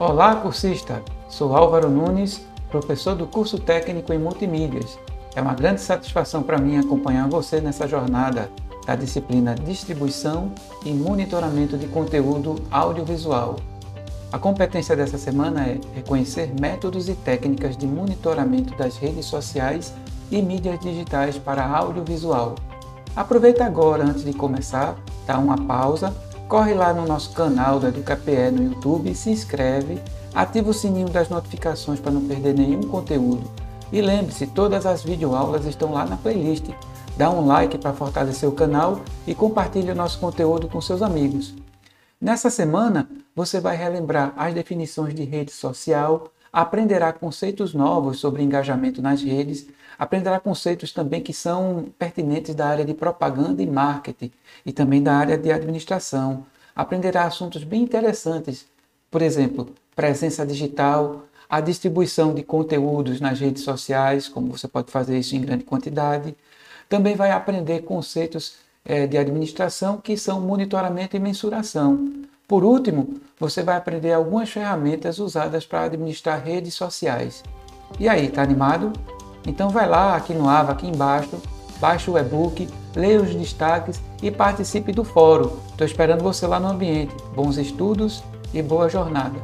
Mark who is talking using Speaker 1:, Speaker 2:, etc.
Speaker 1: Olá, cursista! Sou Álvaro Nunes, professor do curso técnico em multimídias. É uma grande satisfação para mim acompanhar você nessa jornada da disciplina Distribuição e Monitoramento de Conteúdo Audiovisual. A competência dessa semana é reconhecer métodos e técnicas de monitoramento das redes sociais e mídias digitais para audiovisual. Aproveita agora, antes de começar, dá uma pausa, corre lá no nosso canal do EducaPE no YouTube, se inscreve, ativa o sininho das notificações para não perder nenhum conteúdo. E lembre-se, todas as videoaulas estão lá na playlist. Dá um like para fortalecer o canal e compartilhe o nosso conteúdo com seus amigos. Nessa semana, você vai relembrar as definições de rede social, aprenderá conceitos novos sobre engajamento nas redes, aprenderá conceitos também que são pertinentes da área de propaganda e marketing e também da área de administração. Aprenderá assuntos bem interessantes, por exemplo, presença digital, a distribuição de conteúdos nas redes sociais, como você pode fazer isso em grande quantidade. Também vai aprender conceitos é, de administração que são monitoramento e mensuração. Por último, você vai aprender algumas ferramentas usadas para administrar redes sociais. E aí, tá animado? Então vai lá aqui no AVA, aqui embaixo, baixe o e-book, leia os destaques e participe do fórum. Estou esperando você lá no ambiente. Bons estudos e boa jornada!